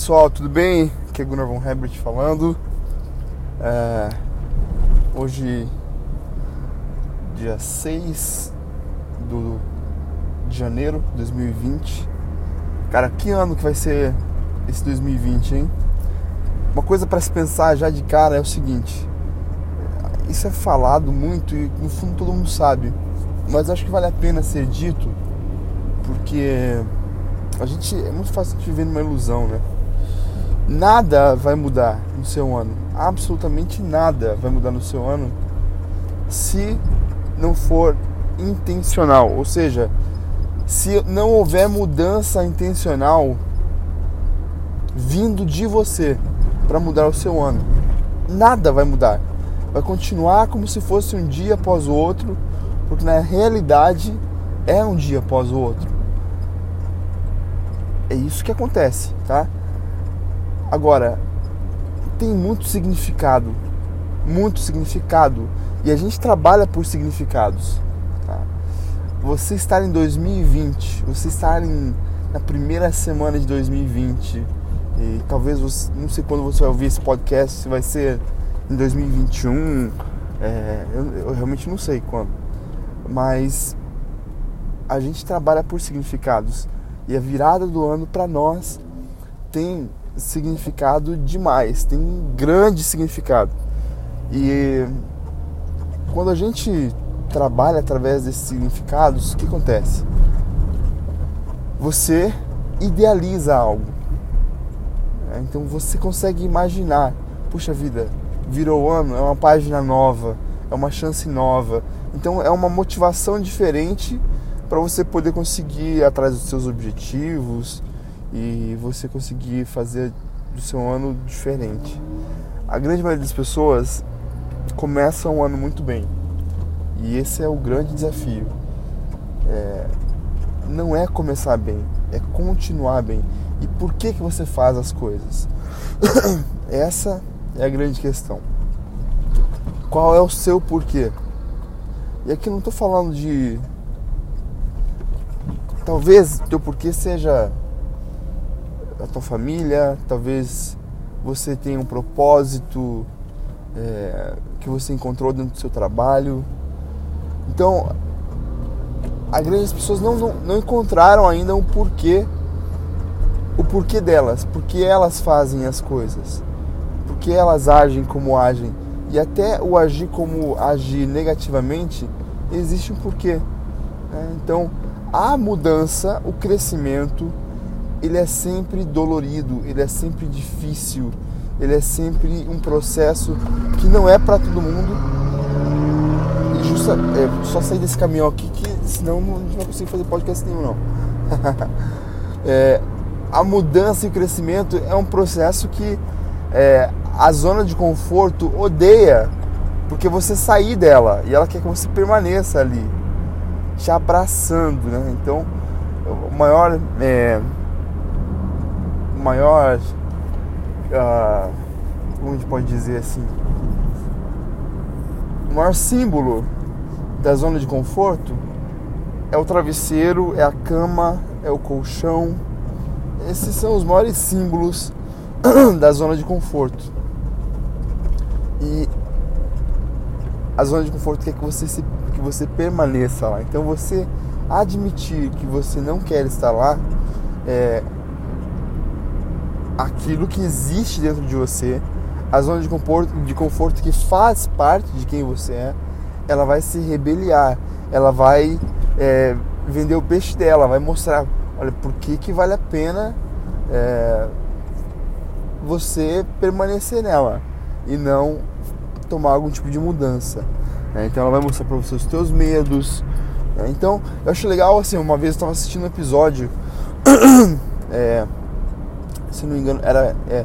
Pessoal, tudo bem? Aqui é Gunnar von Herbert falando. É, hoje, dia 6 do, de janeiro de 2020. Cara, que ano que vai ser esse 2020, hein? Uma coisa para se pensar já de cara é o seguinte: isso é falado muito e no fundo todo mundo sabe, mas acho que vale a pena ser dito porque a gente é muito fácil de viver numa ilusão, né? Nada vai mudar no seu ano, absolutamente nada vai mudar no seu ano se não for intencional, ou seja, se não houver mudança intencional vindo de você para mudar o seu ano, nada vai mudar. Vai continuar como se fosse um dia após o outro, porque na realidade é um dia após o outro. É isso que acontece, tá? Agora, tem muito significado, muito significado, e a gente trabalha por significados. Tá? Você estar em 2020, você estar em, na primeira semana de 2020, e talvez você, não sei quando você vai ouvir esse podcast, se vai ser em 2021, é, eu, eu realmente não sei quando, mas a gente trabalha por significados. E a virada do ano para nós tem significado demais, tem um grande significado. E quando a gente trabalha através desses significados, o que acontece? Você idealiza algo. Então você consegue imaginar, puxa vida, virou ano, é uma página nova, é uma chance nova. Então é uma motivação diferente para você poder conseguir ir atrás dos seus objetivos e você conseguir fazer do seu ano diferente. A grande maioria das pessoas começa um ano muito bem e esse é o grande desafio. É, não é começar bem, é continuar bem. E por que que você faz as coisas? Essa é a grande questão. Qual é o seu porquê? E aqui não estou falando de Talvez teu porquê seja a tua família, talvez você tenha um propósito é, que você encontrou dentro do seu trabalho. Então, a grande das pessoas não, não, não encontraram ainda um porquê, o porquê delas, porque elas fazem as coisas, porque elas agem como agem. E até o agir como agir negativamente, existe um porquê. Né? Então, a mudança, o crescimento, ele é sempre dolorido, ele é sempre difícil, ele é sempre um processo que não é para todo mundo. E justa, é, só sair desse caminhão aqui que senão a gente não vai conseguir fazer podcast nenhum não. é, a mudança e o crescimento é um processo que é, a zona de conforto odeia porque você sair dela e ela quer que você permaneça ali te abraçando, né? Então, o maior, é, maior, uh, como a gente pode dizer assim, o maior símbolo da zona de conforto é o travesseiro, é a cama, é o colchão. Esses são os maiores símbolos da zona de conforto. E a zona de conforto quer que você se que você permaneça lá. Então você admitir que você não quer estar lá é aquilo que existe dentro de você, a zona de conforto, de conforto que faz parte de quem você é, ela vai se rebeliar, ela vai é, vender o peixe dela, vai mostrar, olha, por que, que vale a pena é, você permanecer nela e não tomar algum tipo de mudança. Né? Então ela vai mostrar para você os teus medos. Né? Então eu acho legal assim, uma vez eu estava assistindo um episódio, é, se não me engano, era. É,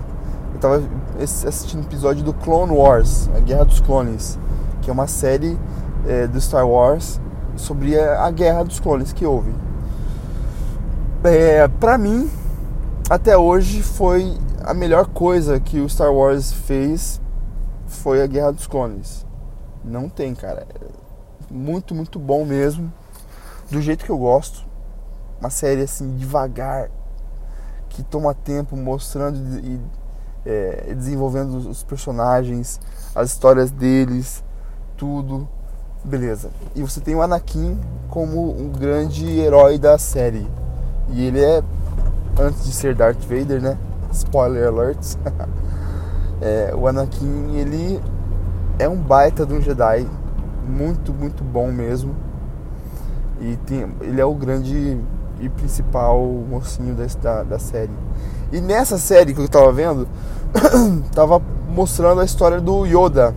eu estava assistindo um episódio do Clone Wars, a Guerra dos Clones, que é uma série é, do Star Wars sobre a, a Guerra dos Clones que houve. É, pra mim, até hoje foi a melhor coisa que o Star Wars fez foi a Guerra dos Clones. Não tem, cara. Muito, muito bom mesmo. Do jeito que eu gosto. Uma série assim, devagar. Que toma tempo mostrando e é, desenvolvendo os personagens, as histórias deles, tudo. Beleza. E você tem o Anakin como um grande herói da série. E ele é, antes de ser Darth Vader, né? Spoiler alerts. é, o Anakin, ele é um baita de um Jedi. Muito, muito bom mesmo. E tem, ele é o grande e principal mocinho da, da série. E nessa série que eu tava vendo, tava mostrando a história do Yoda.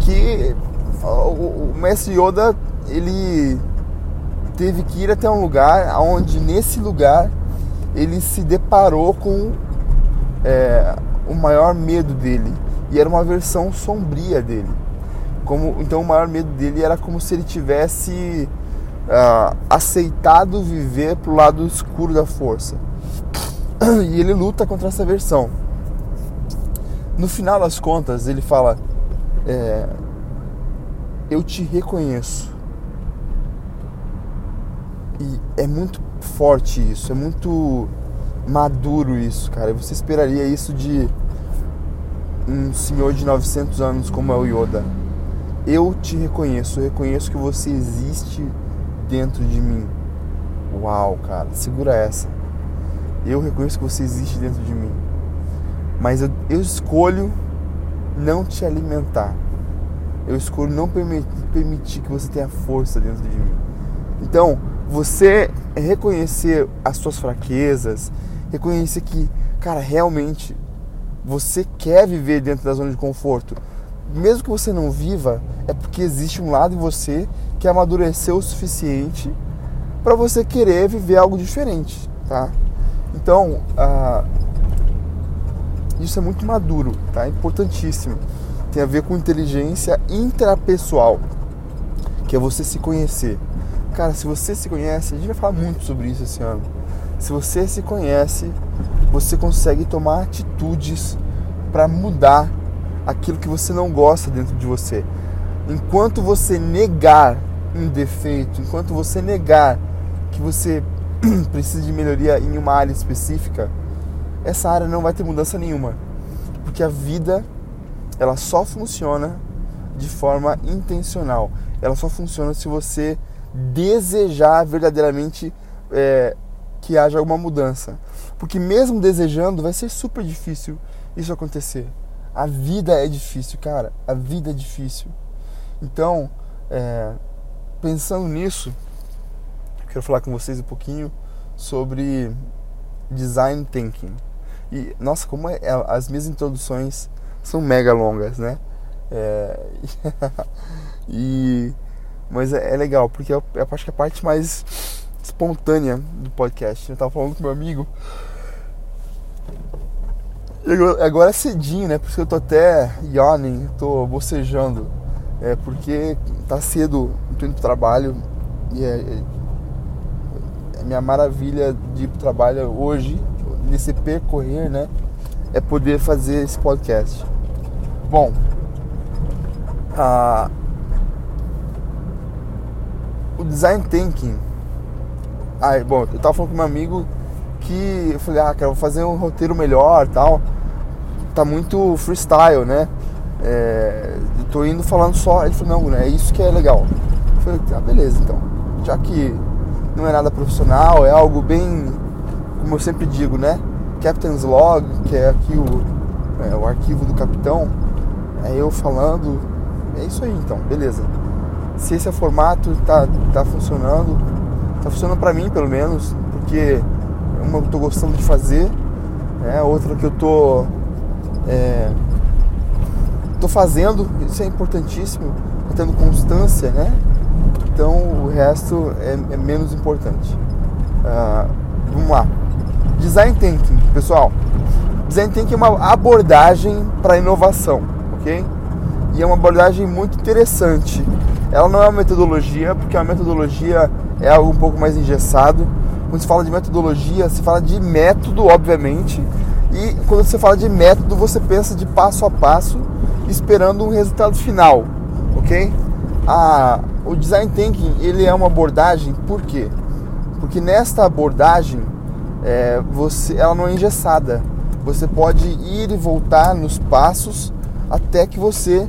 Que o, o mestre Yoda, ele teve que ir até um lugar onde nesse lugar ele se deparou com é, o maior medo dele e era uma versão sombria dele como então o maior medo dele era como se ele tivesse uh, aceitado viver pro lado escuro da força. E ele luta contra essa versão. No final das contas, ele fala: é, Eu te reconheço. E é muito forte isso, é muito maduro isso, cara. Você esperaria isso de um senhor de 900 anos como é o Yoda. Eu te reconheço, eu reconheço que você existe dentro de mim. Uau, cara, segura essa. Eu reconheço que você existe dentro de mim. Mas eu, eu escolho não te alimentar. Eu escolho não permitir, permitir que você tenha força dentro de mim. Então, você reconhecer as suas fraquezas, reconhecer que, cara, realmente você quer viver dentro da zona de conforto. Mesmo que você não viva, é porque existe um lado em você que amadureceu o suficiente para você querer viver algo diferente, tá? Então, isso é muito maduro, tá? Importantíssimo. Tem a ver com inteligência intrapessoal, que é você se conhecer. Cara, se você se conhece, a gente vai falar muito sobre isso esse ano. Se você se conhece, você consegue tomar atitudes para mudar aquilo que você não gosta dentro de você. Enquanto você negar um defeito, enquanto você negar que você precisa de melhoria em uma área específica, essa área não vai ter mudança nenhuma. Porque a vida, ela só funciona de forma intencional. Ela só funciona se você desejar verdadeiramente é, que haja alguma mudança. Porque mesmo desejando, vai ser super difícil isso acontecer. A vida é difícil, cara. A vida é difícil. Então, é, pensando nisso, quero falar com vocês um pouquinho sobre design thinking. E nossa, como é, as minhas introduções são mega longas, né? É, e mas é, é, legal porque eu, eu acho que é a parte mais espontânea do podcast. Eu tava falando com meu amigo. Agora é cedinho, né? Por isso que eu tô até yawning, tô bocejando. É porque tá cedo, tô indo pro trabalho e é, é, é minha maravilha de ir pro trabalho hoje, nesse percorrer, né? É poder fazer esse podcast. Bom, a, o design thinking. Ah, bom, eu tava falando com meu amigo que eu falei, ah, cara, vou fazer um roteiro melhor tal. Tá muito freestyle, né? É, tô indo falando só. Ele falou, não, é isso que é legal. Eu falei, ah, beleza, então. Já que não é nada profissional, é algo bem, como eu sempre digo, né? Captain's Log, que é aqui o, é, o arquivo do capitão, é eu falando. É isso aí então, beleza. Se esse é formato, tá, tá funcionando. Tá funcionando pra mim pelo menos, porque uma eu tô gostando de fazer, né? outra que eu tô. É, tô fazendo, isso é importantíssimo, tendo constância, né? Então o resto é, é menos importante. Uh, vamos lá. Design Thinking, pessoal. Design Thinking é uma abordagem para inovação, ok? E é uma abordagem muito interessante. Ela não é uma metodologia, porque a metodologia é algo um pouco mais engessado. Quando se fala de metodologia, se fala de método, obviamente. E quando você fala de método, você pensa de passo a passo esperando um resultado final, ok? A, o design thinking ele é uma abordagem, por quê? Porque nesta abordagem é, você, ela não é engessada. Você pode ir e voltar nos passos até que você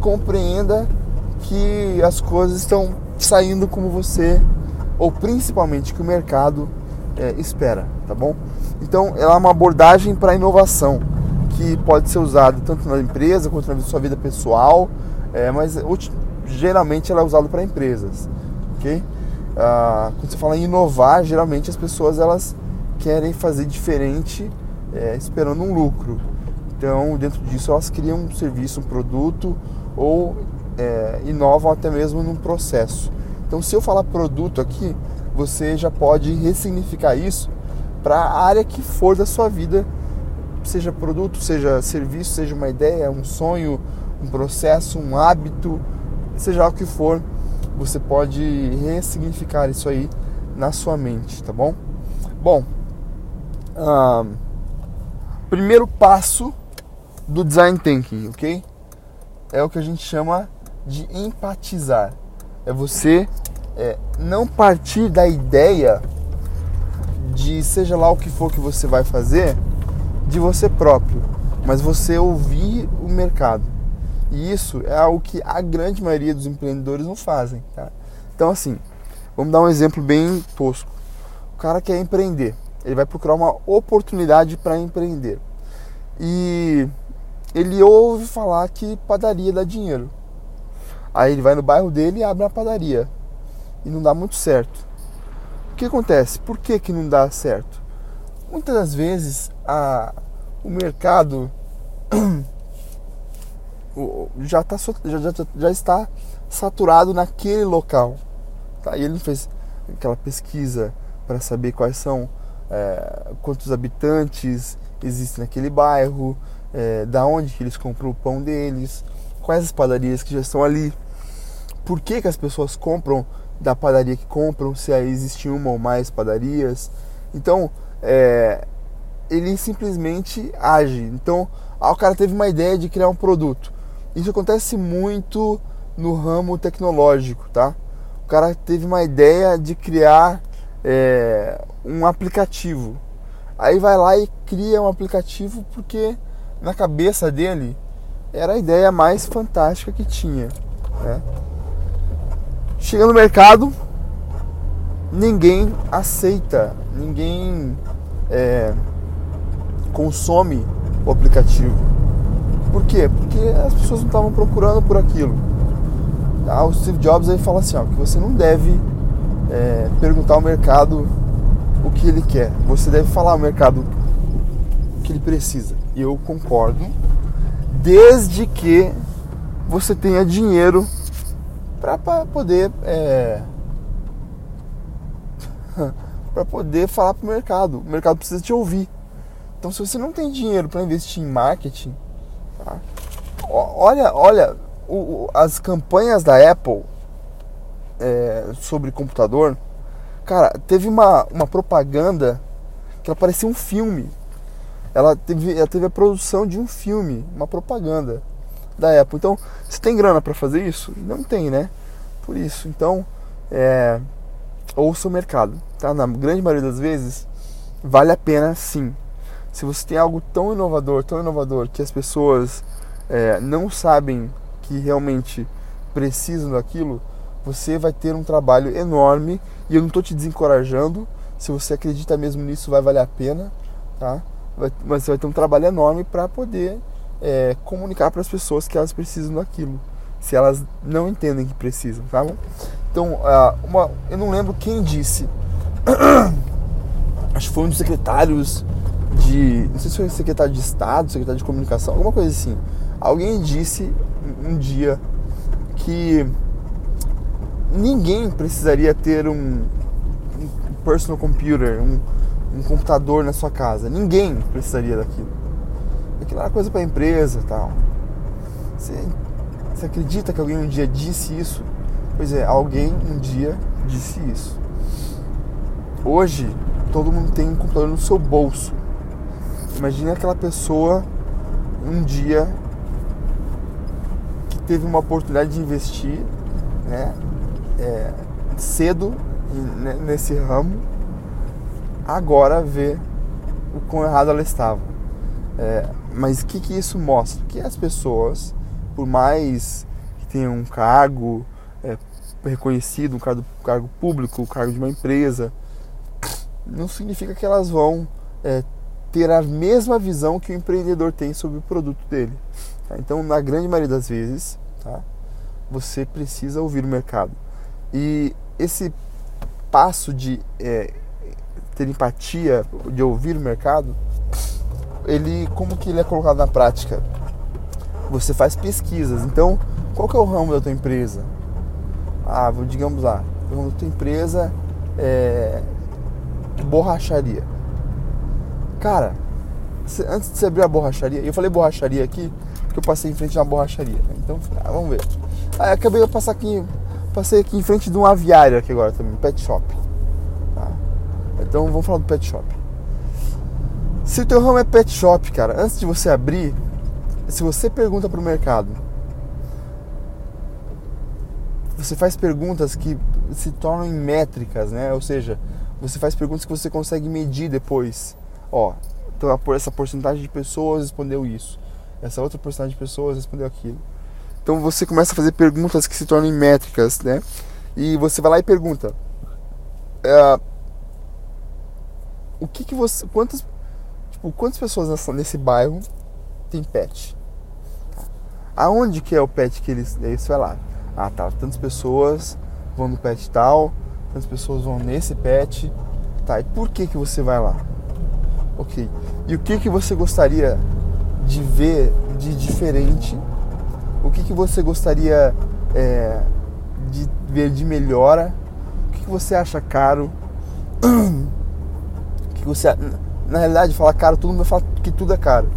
compreenda que as coisas estão saindo como você, ou principalmente que o mercado é, espera, tá bom? Então, ela é uma abordagem para inovação que pode ser usada tanto na empresa quanto na sua vida pessoal, é, mas geralmente ela é usada para empresas, ok? Ah, quando você fala em inovar, geralmente as pessoas elas querem fazer diferente, é, esperando um lucro. Então, dentro disso, elas criam um serviço, um produto ou é, inovam até mesmo num processo. Então, se eu falar produto aqui, você já pode ressignificar isso para a área que for da sua vida, seja produto, seja serviço, seja uma ideia, um sonho, um processo, um hábito, seja o que for, você pode ressignificar isso aí na sua mente, tá bom? Bom, primeiro passo do design thinking, ok? É o que a gente chama de empatizar. É você é, não partir da ideia de seja lá o que for que você vai fazer de você próprio, mas você ouvir o mercado. E isso é algo que a grande maioria dos empreendedores não fazem. Tá? Então, assim, vamos dar um exemplo bem tosco. O cara quer empreender, ele vai procurar uma oportunidade para empreender. E ele ouve falar que padaria dá dinheiro. Aí ele vai no bairro dele e abre uma padaria. E não dá muito certo. Que acontece? Por que, que não dá certo? Muitas das vezes a, o mercado já, tá, já, já, já está saturado naquele local. Tá? E ele não fez aquela pesquisa para saber quais são, é, quantos habitantes existem naquele bairro, é, da onde que eles compram o pão deles, quais as padarias que já estão ali, por que, que as pessoas compram da padaria que compram, se aí existe uma ou mais padarias. Então, é, ele simplesmente age. Então, ah, o cara teve uma ideia de criar um produto. Isso acontece muito no ramo tecnológico, tá? O cara teve uma ideia de criar é, um aplicativo. Aí vai lá e cria um aplicativo porque na cabeça dele era a ideia mais fantástica que tinha. Né? Chega no mercado, ninguém aceita, ninguém é, consome o aplicativo. Por quê? Porque as pessoas não estavam procurando por aquilo. Tá? O Steve Jobs aí fala assim, ó, que você não deve é, perguntar ao mercado o que ele quer. Você deve falar ao mercado o que ele precisa. E eu concordo, desde que você tenha dinheiro para poder é, para poder falar para o mercado. O mercado precisa te ouvir. Então, se você não tem dinheiro para investir em marketing, tá? olha, olha o, as campanhas da Apple é, sobre computador. Cara, teve uma, uma propaganda que ela parecia um filme. Ela teve, ela teve a produção de um filme, uma propaganda da Apple. Então, você tem grana para fazer isso? Não tem, né? Por isso, então, é, ouça o mercado, tá? Na grande maioria das vezes, vale a pena sim. Se você tem algo tão inovador, tão inovador, que as pessoas é, não sabem que realmente precisam daquilo, você vai ter um trabalho enorme e eu não estou te desencorajando. Se você acredita mesmo nisso, vai valer a pena, tá? Vai, mas você vai ter um trabalho enorme para poder é, comunicar para as pessoas que elas precisam daquilo, se elas não entendem que precisam, tá bom? Então, uh, uma, eu não lembro quem disse, acho que foi um dos secretários de, não sei se foi secretário de Estado, secretário de Comunicação, alguma coisa assim. Alguém disse um dia que ninguém precisaria ter um, um personal computer, um, um, computador na sua casa. Ninguém precisaria daquilo. Aquilo era coisa para empresa tal. Você, você acredita que alguém um dia disse isso? Pois é, alguém um dia disse isso. Hoje, todo mundo tem um computador no seu bolso. Imagina aquela pessoa um dia que teve uma oportunidade de investir, né? é, cedo nesse ramo agora vê o quão errado ela estava. É, mas o que, que isso mostra? Que as pessoas, por mais que tenham um cargo é, reconhecido, um cargo, cargo público, um cargo de uma empresa, não significa que elas vão é, ter a mesma visão que o empreendedor tem sobre o produto dele. Tá? Então, na grande maioria das vezes, tá? você precisa ouvir o mercado. E esse passo de é, ter empatia, de ouvir o mercado, ele como que ele é colocado na prática? Você faz pesquisas. Então, qual que é o ramo da tua empresa? Ah, digamos lá, o ramo da tua empresa é borracharia. Cara, antes de você abrir a borracharia, eu falei borracharia aqui porque eu passei em frente de uma borracharia. Né? Então, ah, vamos ver. Aí acabei de passar aqui, passei aqui em frente de um aviário aqui agora também, pet shop. Tá? Então vamos falar do pet shop. Se o teu ramo é pet shop, cara, antes de você abrir, se você pergunta para o mercado, você faz perguntas que se tornam métricas, né? Ou seja, você faz perguntas que você consegue medir depois. Ó, então essa porcentagem de pessoas respondeu isso, essa outra porcentagem de pessoas respondeu aquilo. Então você começa a fazer perguntas que se tornam métricas, né? E você vai lá e pergunta: é, o que que você, quantas, tipo, quantas pessoas nessa, nesse bairro tem pet? Aonde que é o pet que eles, aí você vai lá? Ah, tá, tantas pessoas vão no pet tal, tantas pessoas vão nesse pet, tá? E por que que você vai lá? Ok. E o que que você gostaria de ver de diferente? O que que você gostaria é, de ver de melhora? O que que você acha caro? O que você na realidade falar caro, todo mundo vai falar que tudo é caro.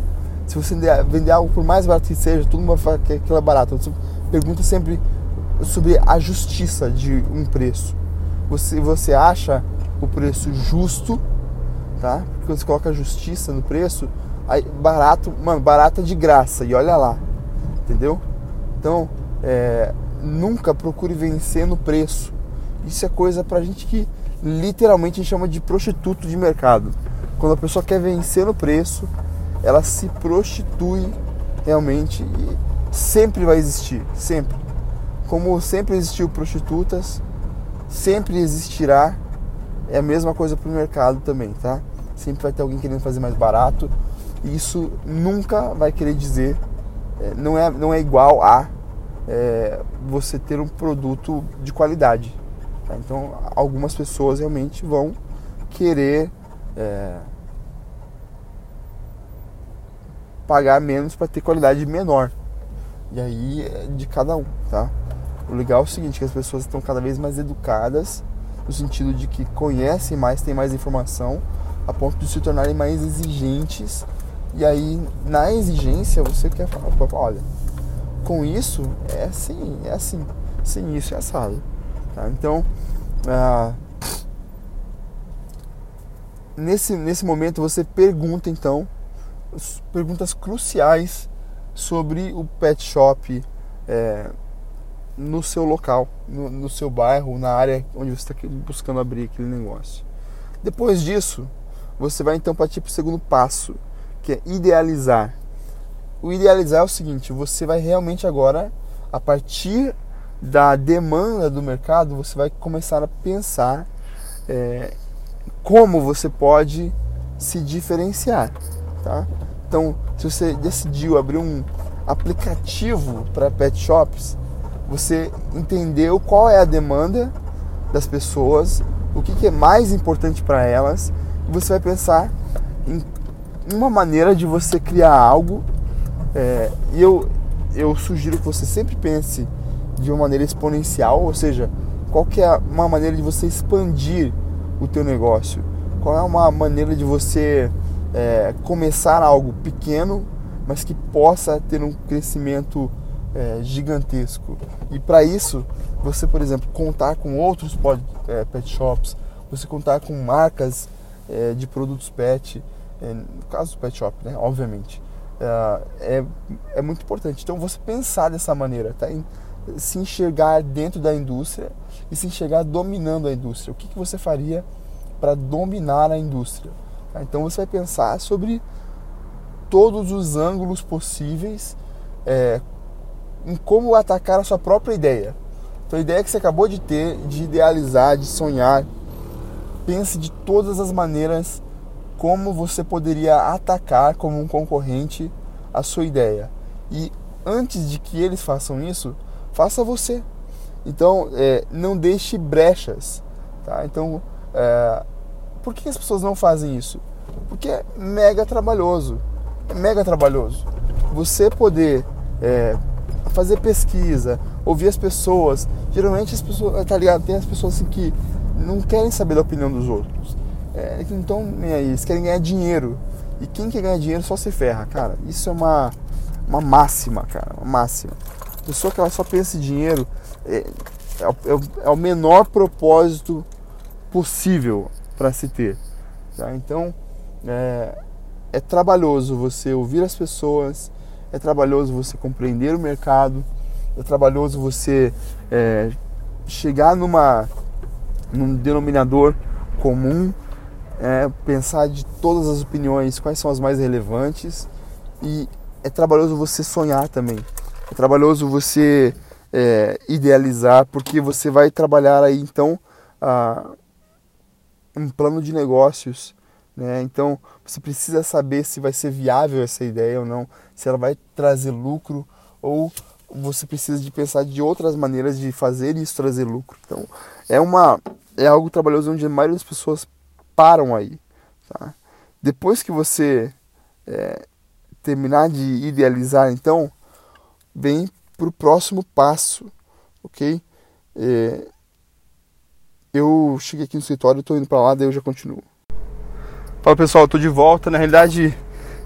Se você vender algo por mais barato que seja, todo mundo vai falar que aquilo é barato. Você pergunta sempre sobre a justiça de um preço. Você, você acha o preço justo, tá? Porque quando você coloca justiça no preço, aí barato, mano, barato é de graça, e olha lá, entendeu? Então, é, nunca procure vencer no preço. Isso é coisa pra gente que literalmente chama de prostituto de mercado. Quando a pessoa quer vencer no preço, ela se prostitui realmente e sempre vai existir, sempre. Como sempre existiu prostitutas, sempre existirá. É a mesma coisa para o mercado também, tá? Sempre vai ter alguém querendo fazer mais barato. E isso nunca vai querer dizer, é, não, é, não é igual a é, você ter um produto de qualidade. Tá? Então, algumas pessoas realmente vão querer é, pagar menos para ter qualidade menor. E aí é de cada um, tá? O legal é o seguinte, que as pessoas estão cada vez mais educadas, no sentido de que conhecem mais, têm mais informação, a ponto de se tornarem mais exigentes. E aí, na exigência, você quer falar, olha, com isso é assim, é assim, sem isso é assado. Tá? Então, ah, nesse, nesse momento você pergunta então perguntas cruciais sobre o pet shop é, no seu local, no, no, seu bairro, na área onde você está buscando abrir aquele negócio. Depois disso, você vai então partir para o segundo passo, que é idealizar. O idealizar é o seguinte: você vai realmente agora, a partir da demanda do mercado, você vai começar a pensar é, como você pode se diferenciar, tá? Então, se você decidiu abrir um aplicativo para pet shops, você entendeu qual é a demanda das pessoas, o que, que é mais importante para elas, e você vai pensar em uma maneira de você criar algo. É, e eu, eu sugiro que você sempre pense de uma maneira exponencial, ou seja, qual que é uma maneira de você expandir o teu negócio? Qual é uma maneira de você é, começar algo pequeno, mas que possa ter um crescimento é, gigantesco. E para isso, você, por exemplo, contar com outros pod, é, pet shops, você contar com marcas é, de produtos pet, é, no caso do pet shop, né, obviamente, é, é, é, muito importante. Então, você pensar dessa maneira, tá? Em, se enxergar dentro da indústria e se enxergar dominando a indústria. O que, que você faria para dominar a indústria. Tá? Então você vai pensar sobre todos os ângulos possíveis é, em como atacar a sua própria ideia. Então a ideia que você acabou de ter, de idealizar, de sonhar, pense de todas as maneiras como você poderia atacar como um concorrente a sua ideia. E antes de que eles façam isso, faça você. Então, é, não deixe brechas. Tá? Então, é, por que as pessoas não fazem isso? Porque é mega trabalhoso. É mega trabalhoso. Você poder é, fazer pesquisa, ouvir as pessoas. Geralmente as pessoas, tá ligado? Tem as pessoas assim que não querem saber da opinião dos outros. É, estão nem aí, eles querem ganhar dinheiro. E quem quer ganhar dinheiro só se ferra, cara. Isso é uma, uma máxima, cara. Uma máxima. A pessoa que ela só pensa em dinheiro é, é, é o menor propósito possível para se ter. Tá? Então, é, é trabalhoso você ouvir as pessoas, é trabalhoso você compreender o mercado, é trabalhoso você é, chegar numa num denominador comum, é, pensar de todas as opiniões, quais são as mais relevantes e é trabalhoso você sonhar também. É trabalhoso você é, idealizar, porque você vai trabalhar aí então a, um plano de negócios. Né? Então você precisa saber se vai ser viável essa ideia ou não, se ela vai trazer lucro ou você precisa de pensar de outras maneiras de fazer isso trazer lucro. Então é uma é algo trabalhoso onde a maioria das pessoas param aí. Tá? Depois que você é, terminar de idealizar, então vem para o próximo passo, ok? É, eu cheguei aqui no escritório, estou indo para lá, daí eu já continuo. Fala pessoal, estou de volta. Na realidade,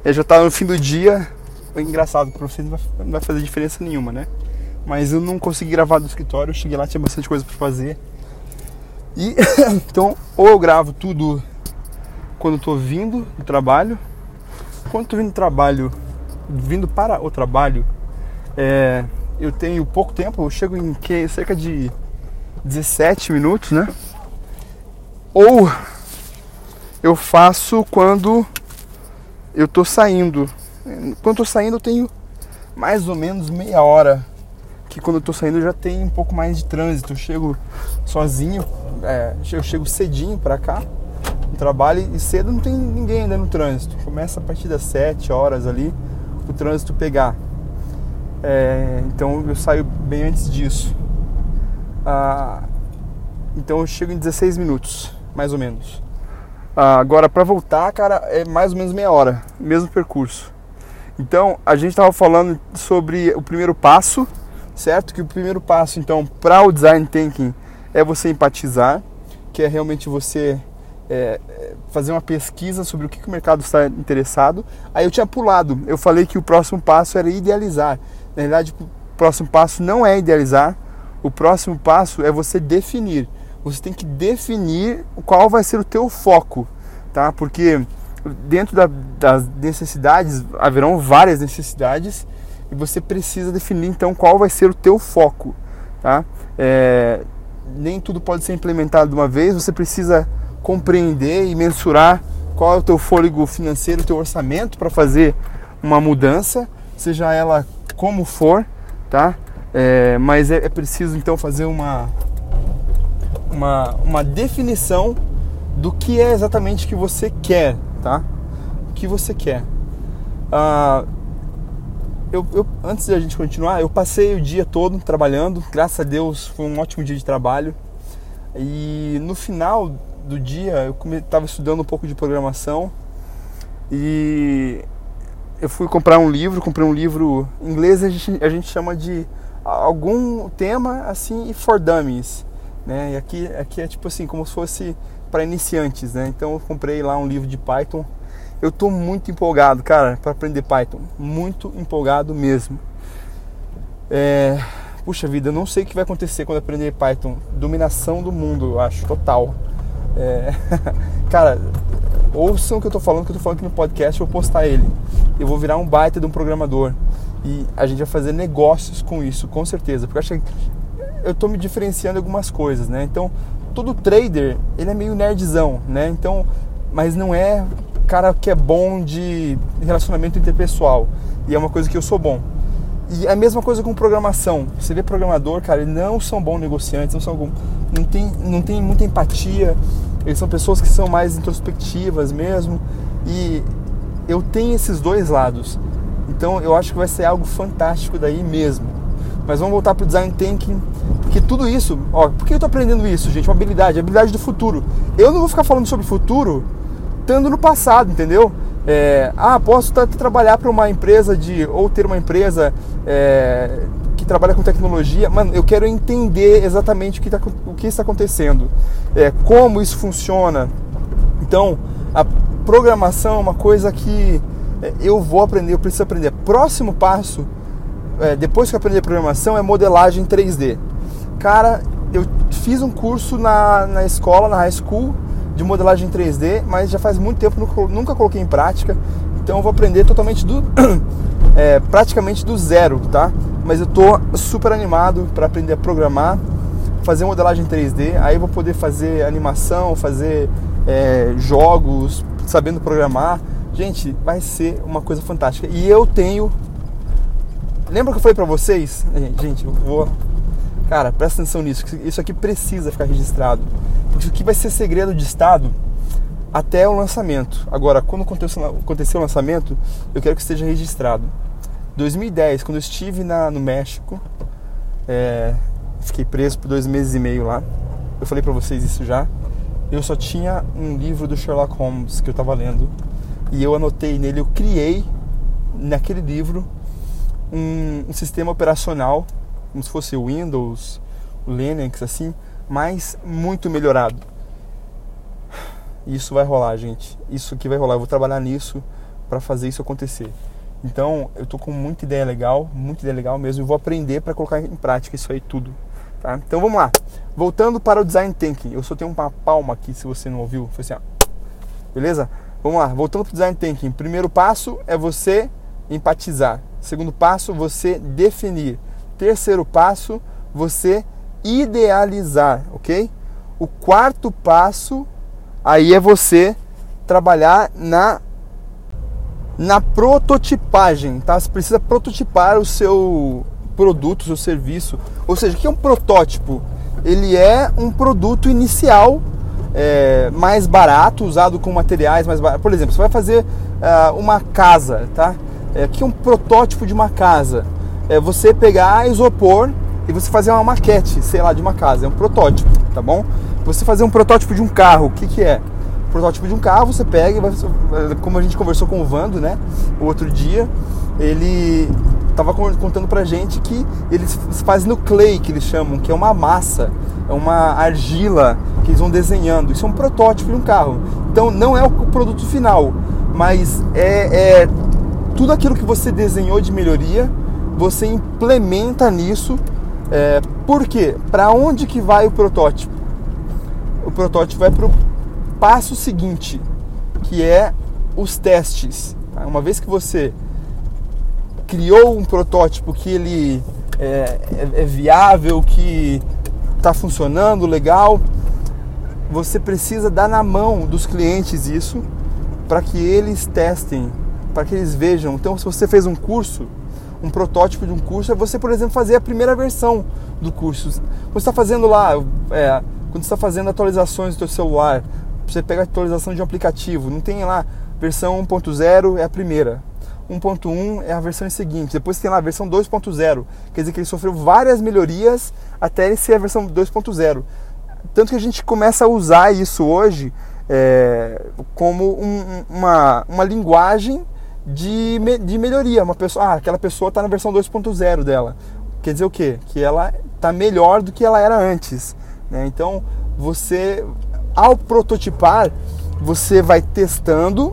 já está no fim do dia. É engraçado, para vocês não vai fazer diferença nenhuma, né? Mas eu não consegui gravar do escritório, eu cheguei lá, tinha bastante coisa para fazer. E então, ou eu gravo tudo quando estou vindo do trabalho, quando estou vindo do trabalho, vindo para o trabalho, é, eu tenho pouco tempo, eu chego em que, cerca de 17 minutos, né? Ou eu faço quando eu tô saindo. Quando eu tô saindo eu tenho mais ou menos meia hora. Que quando eu tô saindo já tem um pouco mais de trânsito. Eu chego sozinho, é, eu chego cedinho pra cá no trabalho e cedo não tem ninguém ainda no trânsito. Começa a partir das 7 horas ali o trânsito pegar. É, então eu saio bem antes disso. Ah, então eu chego em 16 minutos, mais ou menos. Ah, agora para voltar, cara, é mais ou menos meia hora, mesmo percurso. Então a gente estava falando sobre o primeiro passo, certo? Que o primeiro passo, então, para o design thinking é você empatizar, que é realmente você é, é, fazer uma pesquisa sobre o que, que o mercado está interessado. Aí eu tinha pulado, eu falei que o próximo passo era idealizar. Na verdade, o próximo passo não é idealizar, o próximo passo é você definir. Você tem que definir qual vai ser o teu foco, tá? Porque dentro da, das necessidades haverão várias necessidades e você precisa definir então qual vai ser o teu foco, tá? É, nem tudo pode ser implementado de uma vez. Você precisa compreender e mensurar qual é o teu fôlego financeiro, o teu orçamento para fazer uma mudança, seja ela como for, tá? É, mas é, é, preciso então fazer uma, uma, uma definição do que é exatamente que você quer, tá? O que você quer. Ah, eu, eu, antes da gente continuar, eu passei o dia todo trabalhando, graças a Deus foi um ótimo dia de trabalho. E no final do dia eu estava estudando um pouco de programação e eu fui comprar um livro, comprei um livro em inglês a gente, a gente chama de algum tema assim for dummies, né? E aqui, aqui é tipo assim, como se fosse para iniciantes, né? Então eu comprei lá um livro de Python. Eu tô muito empolgado, cara, para aprender Python, muito empolgado mesmo. É, puxa vida, eu não sei o que vai acontecer quando aprender Python. Dominação do mundo, eu acho, total. É, cara, ouçam o que eu tô falando, que eu tô falando aqui no podcast, eu vou postar ele. Eu vou virar um baita de um programador. E a gente vai fazer negócios com isso, com certeza. Porque eu acho que eu tô me diferenciando algumas coisas, né? Então, todo trader, ele é meio nerdzão, né? Então, mas não é cara que é bom de relacionamento interpessoal. E é uma coisa que eu sou bom. E a mesma coisa com programação. Você vê programador, cara, eles não são bons negociantes, não são bons, não tem, não tem muita empatia. Eles são pessoas que são mais introspectivas mesmo. E eu tenho esses dois lados. Então eu acho que vai ser algo fantástico daí mesmo. Mas vamos voltar para o design thinking, porque tudo isso, ó, por que eu estou aprendendo isso, gente? Uma habilidade, habilidade do futuro. Eu não vou ficar falando sobre futuro estando no passado, entendeu? É, ah, posso trabalhar para uma empresa de ou ter uma empresa é, que trabalha com tecnologia. Mano, eu quero entender exatamente o que, tá, o que está acontecendo, é, como isso funciona. Então, a programação é uma coisa que eu vou aprender, eu preciso aprender. Próximo passo, é, depois que eu aprender programação, é modelagem 3D. Cara, eu fiz um curso na, na escola, na high school, de modelagem 3D, mas já faz muito tempo nunca coloquei em prática. Então eu vou aprender totalmente do é, praticamente do zero, tá? Mas eu tô super animado para aprender a programar, fazer modelagem 3D. Aí eu vou poder fazer animação, fazer é, jogos, sabendo programar. Gente, vai ser uma coisa fantástica. E eu tenho. Lembra que eu falei pra vocês? Gente, eu vou. Cara, presta atenção nisso. Isso aqui precisa ficar registrado. Isso aqui vai ser segredo de Estado até o lançamento. Agora, quando acontecer o lançamento, eu quero que esteja registrado. 2010, quando eu estive na, no México, é, fiquei preso por dois meses e meio lá. Eu falei para vocês isso já. Eu só tinha um livro do Sherlock Holmes que eu estava lendo e eu anotei nele, eu criei naquele livro um, um sistema operacional, como se fosse o Windows, o Linux, assim, mas muito melhorado. Isso vai rolar, gente. Isso aqui vai rolar. Eu vou trabalhar nisso para fazer isso acontecer. Então, eu tô com muita ideia legal, muita ideia legal mesmo, e vou aprender para colocar em prática isso aí tudo. Tá? Então vamos lá. Voltando para o design thinking. Eu só tenho uma palma aqui, se você não ouviu. Foi assim, ó. Beleza? Vamos lá. Voltando para o design thinking. Primeiro passo é você empatizar. Segundo passo, você definir. Terceiro passo, você idealizar, ok? O quarto passo aí é você trabalhar na na prototipagem, tá? Você precisa prototipar o seu produto, o seu serviço. Ou seja, o que é um protótipo? Ele é um produto inicial é, mais barato, usado com materiais mais baratos. Por exemplo, você vai fazer uh, uma casa, tá? É, o que é um protótipo de uma casa? É você pegar isopor e você fazer uma maquete, sei lá, de uma casa, é um protótipo, tá bom? Você fazer um protótipo de um carro, o que, que é? Protótipo de um carro, você pega e vai, como a gente conversou com o Vando, né, o outro dia, ele estava contando pra gente que eles fazem no clay, que eles chamam, que é uma massa, é uma argila que eles vão desenhando. Isso é um protótipo de um carro. Então não é o produto final, mas é, é tudo aquilo que você desenhou de melhoria, você implementa nisso é, por quê? Para onde que vai o protótipo? O protótipo vai para o passo seguinte, que é os testes. Tá? Uma vez que você criou um protótipo que ele é, é, é viável, que está funcionando legal, você precisa dar na mão dos clientes isso para que eles testem, para que eles vejam. Então, se você fez um curso, um protótipo de um curso é você, por exemplo, fazer a primeira versão do curso. Você está fazendo lá, é, quando está fazendo atualizações do seu celular, você pega a atualização de um aplicativo, não tem lá versão 1.0 é a primeira, 1.1 é a versão seguinte, depois tem lá a versão 2.0, quer dizer que ele sofreu várias melhorias até ele ser a versão 2.0. Tanto que a gente começa a usar isso hoje é, como um, uma, uma linguagem de, de melhoria. Uma pessoa, ah, aquela pessoa está na versão 2.0 dela. Quer dizer o quê? Que ela está melhor do que ela era antes. Né? Então, você, ao prototipar, você vai testando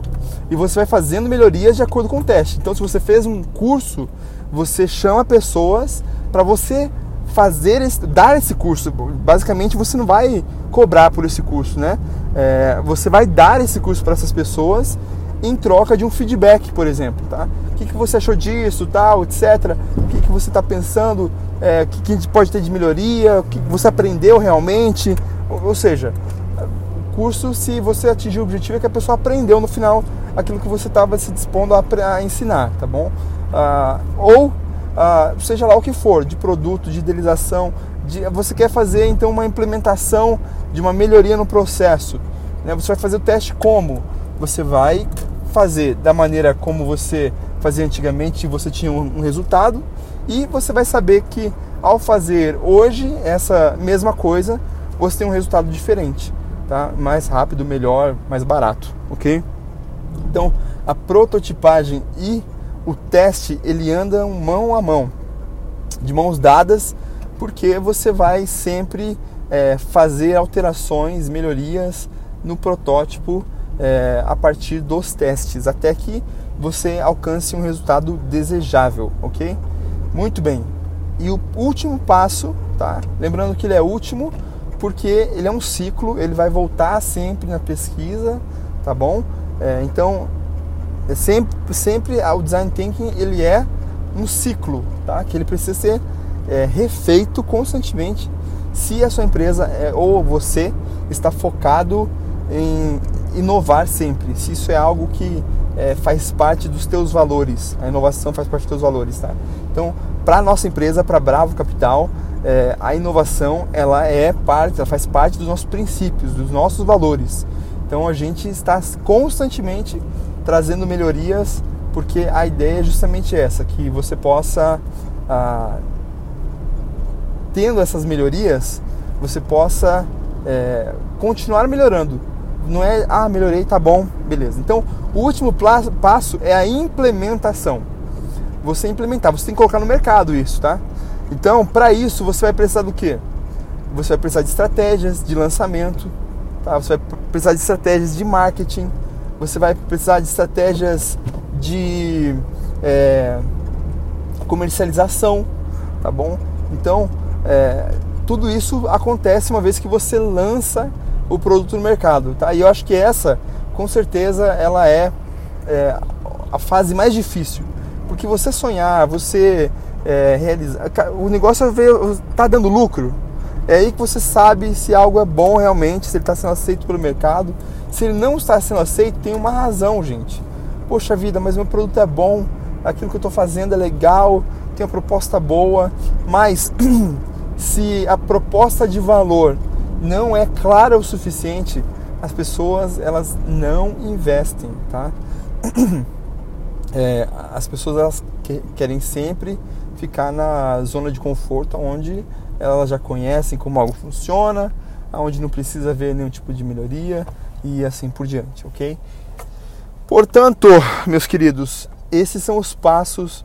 e você vai fazendo melhorias de acordo com o teste. Então, se você fez um curso, você chama pessoas para você fazer esse, dar esse curso. Basicamente, você não vai cobrar por esse curso, né? É, você vai dar esse curso para essas pessoas em troca de um feedback, por exemplo, tá? O que, que você achou disso, tal, etc. O que, que você está pensando, é, o que, que a gente pode ter de melhoria, o que você aprendeu realmente, Ou seja, o curso, se você atingir o objetivo, é que a pessoa aprendeu no final aquilo que você estava se dispondo a, a, ensinar, tá bom? Ah, ou ah, seja lá o que for, de produto, de idealização, de, você quer fazer então uma implementação de uma melhoria no processo. Né? Você vai fazer o teste como? Você vai fazer da maneira como você fazia antigamente, você tinha um, um resultado, e você vai saber que ao fazer hoje essa mesma coisa, você tem um resultado diferente, tá? Mais rápido, melhor, mais barato, ok? Então, a prototipagem e o teste ele andam mão a mão, de mãos dadas, porque você vai sempre é, fazer alterações, melhorias no protótipo é, a partir dos testes, até que você alcance um resultado desejável, ok? Muito bem. E o último passo, tá? Lembrando que ele é último porque ele é um ciclo, ele vai voltar sempre na pesquisa, tá bom? É, então, é sempre, sempre o design thinking ele é um ciclo, tá? Que ele precisa ser é, refeito constantemente se a sua empresa é, ou você está focado em inovar sempre, se isso é algo que é, faz parte dos teus valores, a inovação faz parte dos teus valores, tá? Então, para nossa empresa, para Bravo Capital, é, a inovação ela é parte, ela faz parte dos nossos princípios, dos nossos valores. Então, a gente está constantemente trazendo melhorias, porque a ideia é justamente essa, que você possa ah, tendo essas melhorias, você possa é, continuar melhorando. Não é, ah, melhorei, tá bom, beleza. Então, o último passo é a implementação. Você implementar, você tem que colocar no mercado isso, tá? Então, para isso, você vai precisar do quê? Você vai precisar de estratégias de lançamento, tá? Você vai precisar de estratégias de marketing, você vai precisar de estratégias de é, comercialização, tá bom? Então, é, tudo isso acontece uma vez que você lança o produto no mercado, tá? E eu acho que essa, com certeza, ela é, é a fase mais difícil, porque você sonhar, você é, realizar, o negócio é ver, tá dando lucro, é aí que você sabe se algo é bom realmente, se ele está sendo aceito pelo mercado. Se ele não está sendo aceito, tem uma razão, gente. Poxa vida, mas meu produto é bom, aquilo que eu estou fazendo é legal, tem uma proposta boa, mas se a proposta de valor não é clara o suficiente, as pessoas elas não investem, tá? É, as pessoas elas querem sempre ficar na zona de conforto, onde elas já conhecem como algo funciona, onde não precisa ver nenhum tipo de melhoria e assim por diante, ok? Portanto, meus queridos, esses são os passos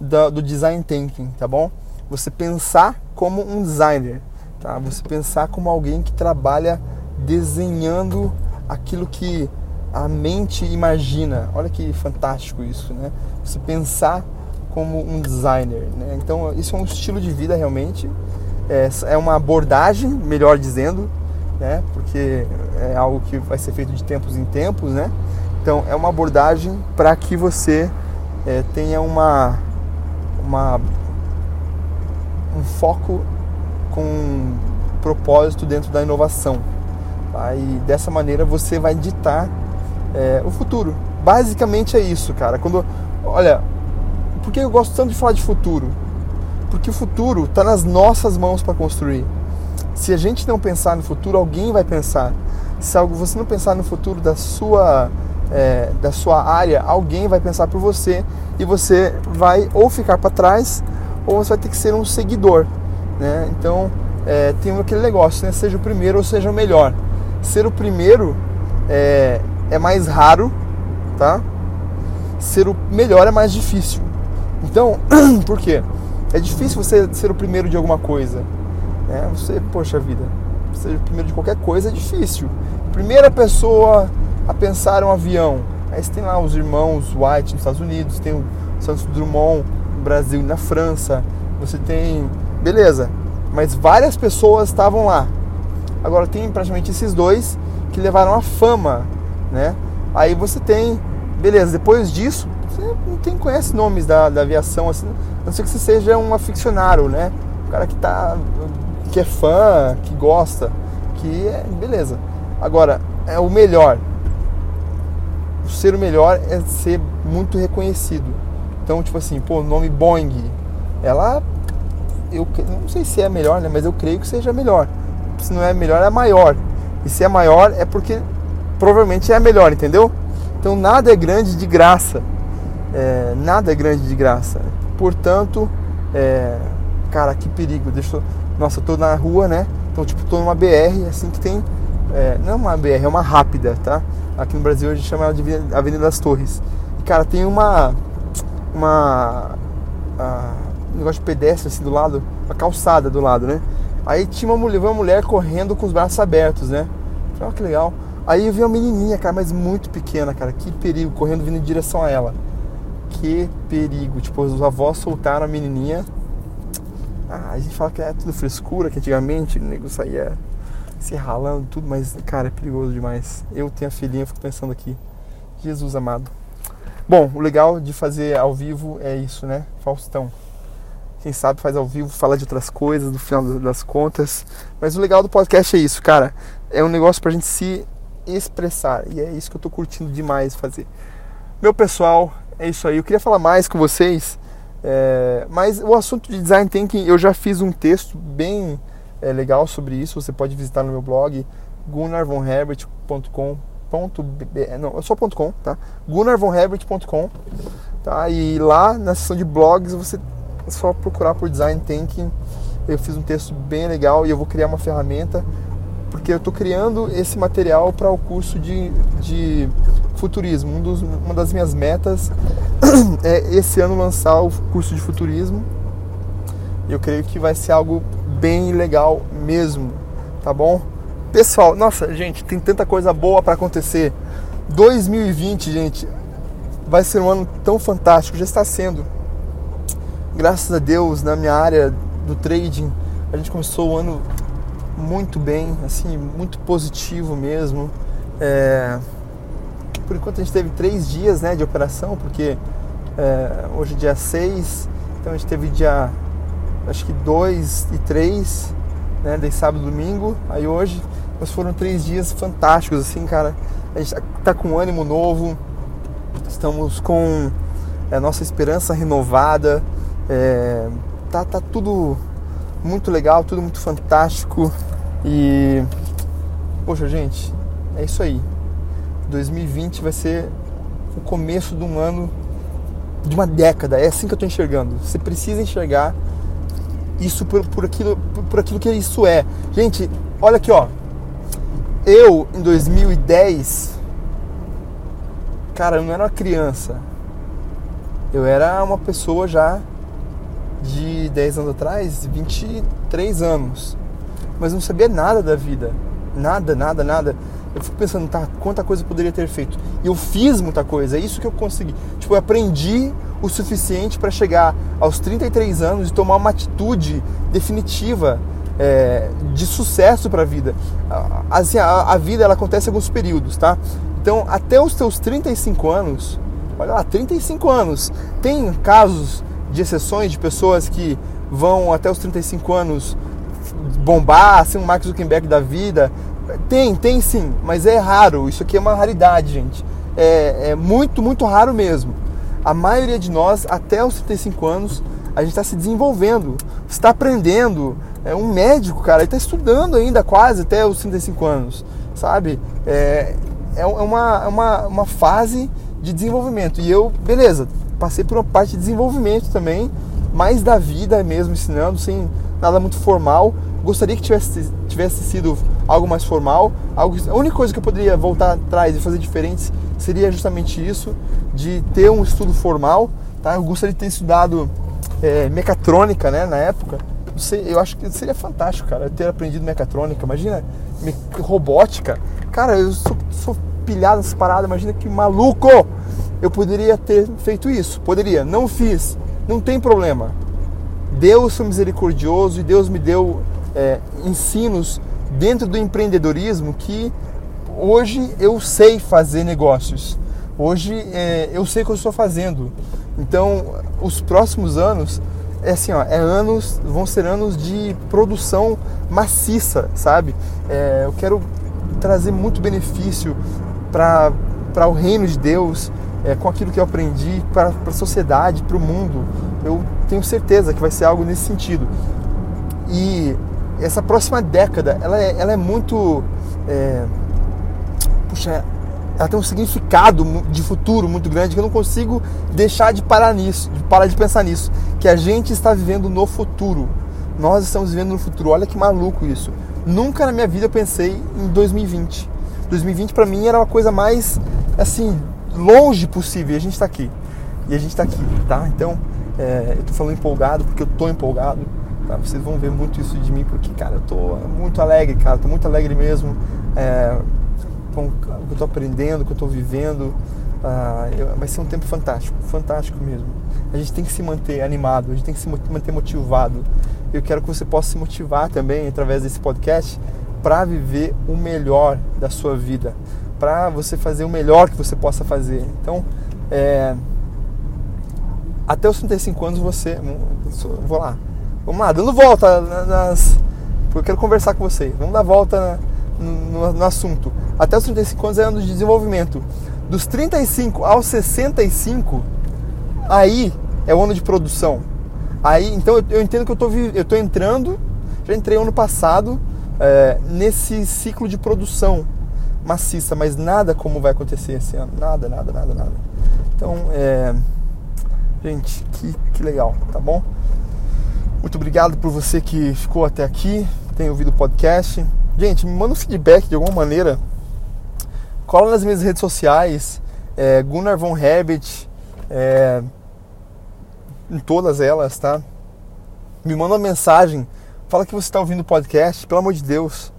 do design thinking, tá bom? Você pensar como um designer, tá? Você pensar como alguém que trabalha desenhando aquilo que a mente imagina. Olha que fantástico isso, né? Você pensar como um designer, né? Então isso é um estilo de vida realmente, é, é uma abordagem, melhor dizendo, né? Porque é algo que vai ser feito de tempos em tempos, né? Então é uma abordagem para que você é, tenha uma uma um foco com um propósito dentro da inovação. Tá? E dessa maneira você vai ditar é, o futuro. Basicamente é isso, cara. Quando, olha, por que eu gosto tanto de falar de futuro? Porque o futuro está nas nossas mãos para construir. Se a gente não pensar no futuro, alguém vai pensar. Se algo você não pensar no futuro da sua é, da sua área, alguém vai pensar por você e você vai ou ficar para trás ou você vai ter que ser um seguidor. Né? Então é, tem aquele negócio, né? seja o primeiro ou seja o melhor. Ser o primeiro é, é mais raro, tá? Ser o melhor é mais difícil. Então, por quê? É difícil você ser o primeiro de alguma coisa. Né? Você, poxa vida, ser o primeiro de qualquer coisa é difícil. Primeira pessoa a pensar um avião. Aí você tem lá os irmãos White nos Estados Unidos, tem o Santos Drummond no Brasil e na França. Você tem. Beleza, mas várias pessoas estavam lá. Agora tem praticamente esses dois que levaram a fama, né? Aí você tem, beleza, depois disso, você não tem, conhece nomes da, da aviação, assim, a não ser que você seja um aficionado, né? O cara que tá. Que é fã, que gosta. que é beleza. Agora, é o melhor. O ser o melhor é ser muito reconhecido. Então, tipo assim, pô, o nome Boeing, ela eu não sei se é melhor, né, mas eu creio que seja melhor. Se não é melhor, é maior. E se é maior é porque provavelmente é a melhor, entendeu? Então nada é grande de graça. É, nada é grande de graça. Portanto, é, cara, que perigo. Deixa eu, nossa, eu tô na rua, né? Então, tipo, tô numa BR, assim, que tem. É, não é uma BR, é uma rápida, tá? Aqui no Brasil a gente chama ela de Avenida das Torres. E, cara, tem uma. Uma. Um negócio de pedestre assim do lado, uma calçada do lado, né? Aí tinha uma mulher, uma mulher correndo com os braços abertos, né? Falei, oh, que legal. Aí eu vi uma menininha, cara, mas muito pequena, cara. Que perigo, correndo vindo em direção a ela. Que perigo. Tipo, os avós soltaram a menininha ah, a gente fala que é tudo frescura, que antigamente o nego saía se ralando tudo, mas, cara, é perigoso demais. Eu tenho a filhinha, fico pensando aqui. Jesus amado. Bom, o legal de fazer ao vivo é isso, né? Faustão. Quem sabe faz ao vivo, fala de outras coisas, no final das contas. Mas o legal do podcast é isso, cara. É um negócio pra gente se expressar. E é isso que eu tô curtindo demais fazer. Meu pessoal, é isso aí. Eu queria falar mais com vocês é, mas o assunto de design thinking, eu já fiz um texto bem é, legal sobre isso. Você pode visitar no meu blog gunnarvonherbert.com não, é só .com, tá? gunnarvonherbert.com tá? E lá na seção de blogs você é só procurar por design thinking. Eu fiz um texto bem legal e eu vou criar uma ferramenta porque eu estou criando esse material para o curso de, de futurismo. Um dos, uma das minhas metas é esse ano lançar o curso de futurismo. Eu creio que vai ser algo bem legal mesmo, tá bom? Pessoal, nossa, gente, tem tanta coisa boa para acontecer. 2020, gente, vai ser um ano tão fantástico, já está sendo. Graças a Deus, na minha área do trading, a gente começou o ano muito bem, assim, muito positivo mesmo. É, por enquanto a gente teve três dias né, de operação, porque é, hoje é dia 6, então a gente teve dia acho que 2 e 3, né, de sábado e domingo, aí hoje, mas foram três dias fantásticos, assim, cara. A gente tá com ânimo novo, estamos com a nossa esperança renovada, é, tá, tá tudo muito legal, tudo muito fantástico e poxa gente, é isso aí. 2020 vai ser o começo de um ano, de uma década. É assim que eu estou enxergando. Você precisa enxergar isso por, por, aquilo, por, por aquilo que isso é. Gente, olha aqui, ó. Eu, em 2010, cara, eu não era uma criança. Eu era uma pessoa já de 10 anos atrás, 23 anos. Mas não sabia nada da vida. Nada, nada, nada eu fico pensando, tá, quanta coisa eu poderia ter feito. E eu fiz muita coisa, é isso que eu consegui. Tipo, eu aprendi o suficiente para chegar aos 33 anos e tomar uma atitude definitiva é, de sucesso para a vida. Assim, a, a, vida ela acontece em alguns períodos, tá? Então, até os teus 35 anos, olha lá, 35 anos, tem casos de exceções de pessoas que vão até os 35 anos bombar, assim, um Mark Zuckerberg da vida, tem, tem sim, mas é raro. Isso aqui é uma raridade, gente. É, é muito, muito raro mesmo. A maioria de nós, até os 35 anos, a gente está se desenvolvendo, está aprendendo. É um médico, cara, ele está estudando ainda quase até os 35 anos, sabe? É, é, é uma, é uma, uma fase de desenvolvimento. E eu, beleza, passei por uma parte de desenvolvimento também, mais da vida mesmo, ensinando, sem nada muito formal. Gostaria que tivesse, tivesse sido algo mais formal. Algo, a única coisa que eu poderia voltar atrás e fazer diferente seria justamente isso, de ter um estudo formal. Tá? Eu gostaria de ter estudado é, mecatrônica né, na época. Sei, eu acho que seria fantástico, cara, ter aprendido mecatrônica. Imagina, me, robótica. Cara, eu sou, sou pilhado nessa parada, imagina que maluco! Eu poderia ter feito isso, poderia, não fiz, não tem problema. Deus foi misericordioso e Deus me deu é, ensinos dentro do empreendedorismo que hoje eu sei fazer negócios. Hoje é, eu sei o que eu estou fazendo. Então, os próximos anos é assim, ó, é anos, vão ser anos de produção maciça, sabe? É, eu quero trazer muito benefício para o reino de Deus, é, com aquilo que eu aprendi para a sociedade, para o mundo. Eu tenho certeza que vai ser algo nesse sentido. E essa próxima década, ela é, ela é muito. É, puxa, ela tem um significado de futuro muito grande que eu não consigo deixar de parar nisso, de parar de pensar nisso. Que a gente está vivendo no futuro. Nós estamos vivendo no futuro. Olha que maluco isso. Nunca na minha vida eu pensei em 2020. 2020 para mim era uma coisa mais assim longe possível. E a gente está aqui. E a gente está aqui, tá? Então, é, eu tô falando empolgado porque eu tô empolgado. Tá? Vocês vão ver muito isso de mim porque, cara, eu tô muito alegre, cara. Tô muito alegre mesmo. É, com o que eu tô aprendendo, o que eu tô vivendo. Ah, eu, vai ser um tempo fantástico, fantástico mesmo. A gente tem que se manter animado, a gente tem que se manter motivado. Eu quero que você possa se motivar também através desse podcast para viver o melhor da sua vida, para você fazer o melhor que você possa fazer. Então, é, até os 35 anos você. Vou lá. Vamos lá, dando volta nas. Porque eu quero conversar com você. Vamos dar volta no, no, assunto. Até os 35 anos é ano de desenvolvimento. Dos 35 aos 65, aí é o ano de produção. Aí, então eu, entendo que eu tô, tô entrando, já entrei ano passado, é, nesse ciclo de produção maciça, mas nada como vai acontecer esse ano. Nada, nada, nada, nada. Então, é, gente, que, que legal, tá bom? Muito obrigado por você que ficou até aqui, tem ouvido o podcast. Gente, me manda um feedback de alguma maneira. Cola nas minhas redes sociais, é, Gunnar Von Herbert, é, em todas elas, tá? Me manda uma mensagem, fala que você está ouvindo o podcast, pelo amor de Deus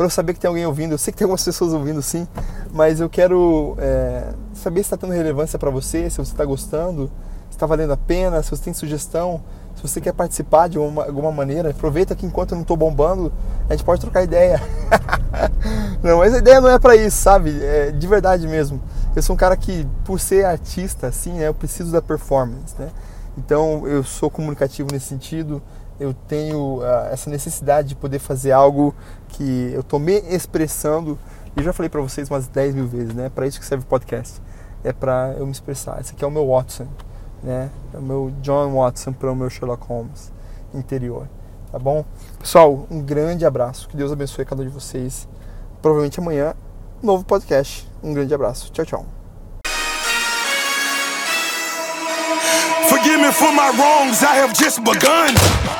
para eu saber que tem alguém ouvindo. Eu sei que tem algumas pessoas ouvindo sim, mas eu quero é, saber se está tendo relevância para você, se você está gostando, se está valendo a pena, se você tem sugestão, se você quer participar de uma, alguma maneira. Aproveita que enquanto eu não estou bombando, a gente pode trocar ideia. não, mas a ideia não é para isso, sabe? É de verdade mesmo. Eu sou um cara que, por ser artista, assim, né, eu preciso da performance, né? Então eu sou comunicativo nesse sentido eu tenho uh, essa necessidade de poder fazer algo que eu estou me expressando. E já falei para vocês umas 10 mil vezes, né? Para isso que serve o podcast. É para eu me expressar. Esse aqui é o meu Watson, né? É o meu John Watson para o meu Sherlock Holmes interior. Tá bom? Pessoal, um grande abraço. Que Deus abençoe cada um de vocês. Provavelmente amanhã, novo podcast. Um grande abraço. Tchau, tchau. Forgive me for my wrongs, I have just begun.